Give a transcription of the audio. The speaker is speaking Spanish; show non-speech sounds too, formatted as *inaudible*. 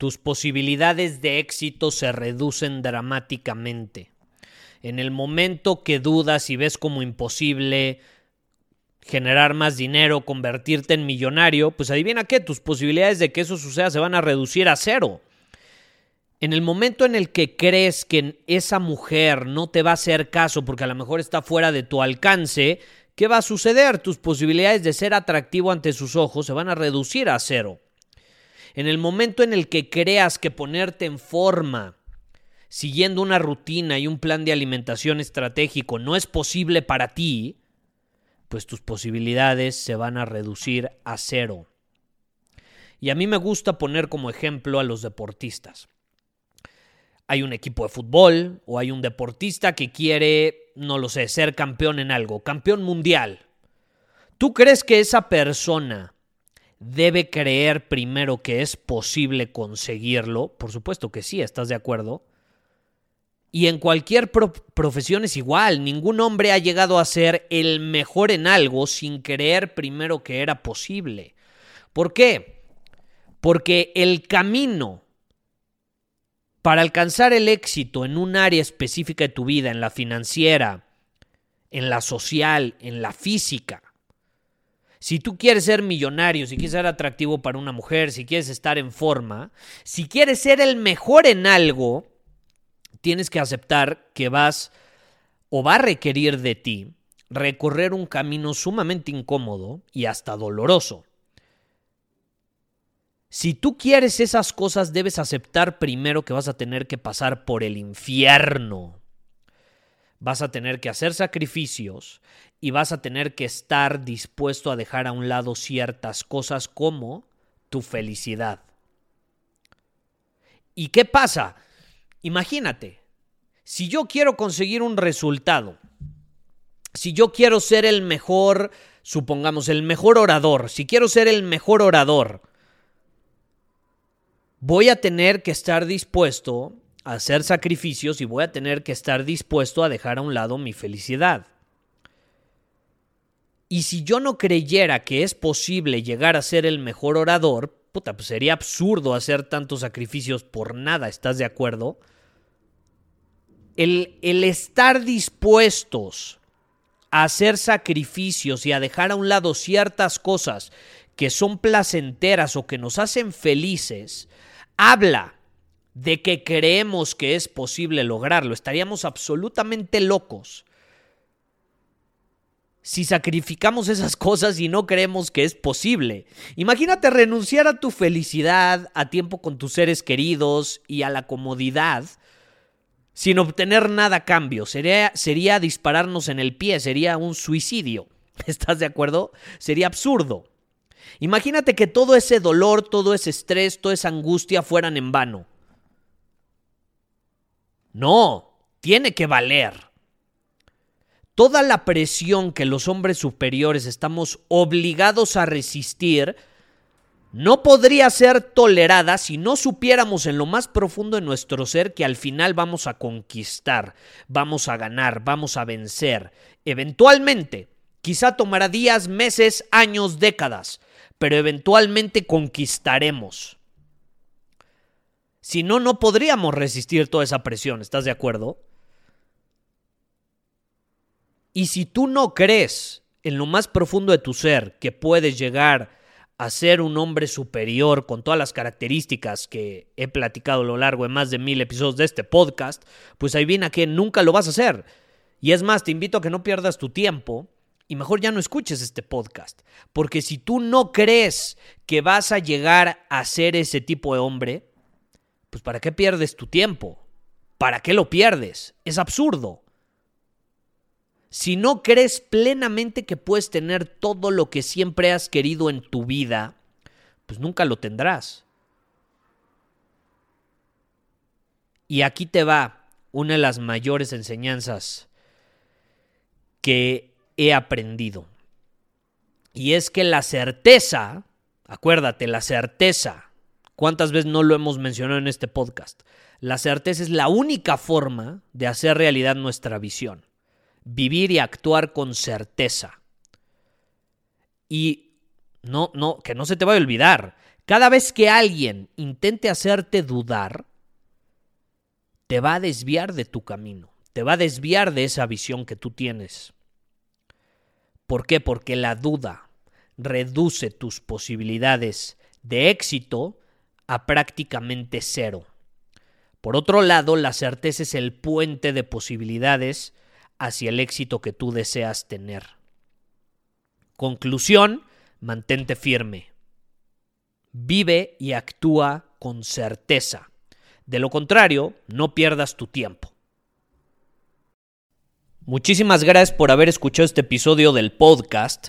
tus posibilidades de éxito se reducen dramáticamente. En el momento que dudas y ves como imposible generar más dinero, convertirte en millonario, pues adivina qué, tus posibilidades de que eso suceda se van a reducir a cero. En el momento en el que crees que esa mujer no te va a hacer caso porque a lo mejor está fuera de tu alcance, ¿qué va a suceder? Tus posibilidades de ser atractivo ante sus ojos se van a reducir a cero. En el momento en el que creas que ponerte en forma, siguiendo una rutina y un plan de alimentación estratégico no es posible para ti, pues tus posibilidades se van a reducir a cero. Y a mí me gusta poner como ejemplo a los deportistas. Hay un equipo de fútbol o hay un deportista que quiere, no lo sé, ser campeón en algo, campeón mundial. ¿Tú crees que esa persona debe creer primero que es posible conseguirlo. Por supuesto que sí, ¿estás de acuerdo? Y en cualquier profesión es igual, ningún hombre ha llegado a ser el mejor en algo sin creer primero que era posible. ¿Por qué? Porque el camino para alcanzar el éxito en un área específica de tu vida, en la financiera, en la social, en la física, si tú quieres ser millonario, si quieres ser atractivo para una mujer, si quieres estar en forma, si quieres ser el mejor en algo, tienes que aceptar que vas o va a requerir de ti recorrer un camino sumamente incómodo y hasta doloroso. Si tú quieres esas cosas, debes aceptar primero que vas a tener que pasar por el infierno vas a tener que hacer sacrificios y vas a tener que estar dispuesto a dejar a un lado ciertas cosas como tu felicidad. ¿Y qué pasa? Imagínate, si yo quiero conseguir un resultado, si yo quiero ser el mejor, supongamos, el mejor orador, si quiero ser el mejor orador, voy a tener que estar dispuesto hacer sacrificios y voy a tener que estar dispuesto a dejar a un lado mi felicidad. Y si yo no creyera que es posible llegar a ser el mejor orador, puta, pues sería absurdo hacer tantos sacrificios por nada, ¿estás de acuerdo? El, el estar dispuestos a hacer sacrificios y a dejar a un lado ciertas cosas que son placenteras o que nos hacen felices, habla de que creemos que es posible lograrlo. Estaríamos absolutamente locos si sacrificamos esas *laughs* cosas y no creemos que es posible. Imagínate renunciar a tu felicidad, a tiempo con tus seres queridos y a la comodidad sin obtener nada a cambio. Sería, sería dispararnos en el pie, sería un suicidio. *laughs* ¿Estás de acuerdo? Sería absurdo. Imagínate que todo ese dolor, todo ese estrés, toda esa angustia fueran en vano. No, tiene que valer. Toda la presión que los hombres superiores estamos obligados a resistir no podría ser tolerada si no supiéramos en lo más profundo de nuestro ser que al final vamos a conquistar, vamos a ganar, vamos a vencer. Eventualmente, quizá tomará días, meses, años, décadas, pero eventualmente conquistaremos. Si no, no podríamos resistir toda esa presión, ¿estás de acuerdo? Y si tú no crees en lo más profundo de tu ser que puedes llegar a ser un hombre superior con todas las características que he platicado a lo largo de más de mil episodios de este podcast, pues ahí viene a que nunca lo vas a hacer. Y es más, te invito a que no pierdas tu tiempo y mejor ya no escuches este podcast. Porque si tú no crees que vas a llegar a ser ese tipo de hombre, pues ¿para qué pierdes tu tiempo? ¿Para qué lo pierdes? Es absurdo. Si no crees plenamente que puedes tener todo lo que siempre has querido en tu vida, pues nunca lo tendrás. Y aquí te va una de las mayores enseñanzas que he aprendido. Y es que la certeza, acuérdate, la certeza, ¿cuántas veces no lo hemos mencionado en este podcast? La certeza es la única forma de hacer realidad nuestra visión vivir y actuar con certeza. Y no, no, que no se te vaya a olvidar. Cada vez que alguien intente hacerte dudar, te va a desviar de tu camino, te va a desviar de esa visión que tú tienes. ¿Por qué? Porque la duda reduce tus posibilidades de éxito a prácticamente cero. Por otro lado, la certeza es el puente de posibilidades hacia el éxito que tú deseas tener. Conclusión, mantente firme. Vive y actúa con certeza. De lo contrario, no pierdas tu tiempo. Muchísimas gracias por haber escuchado este episodio del podcast.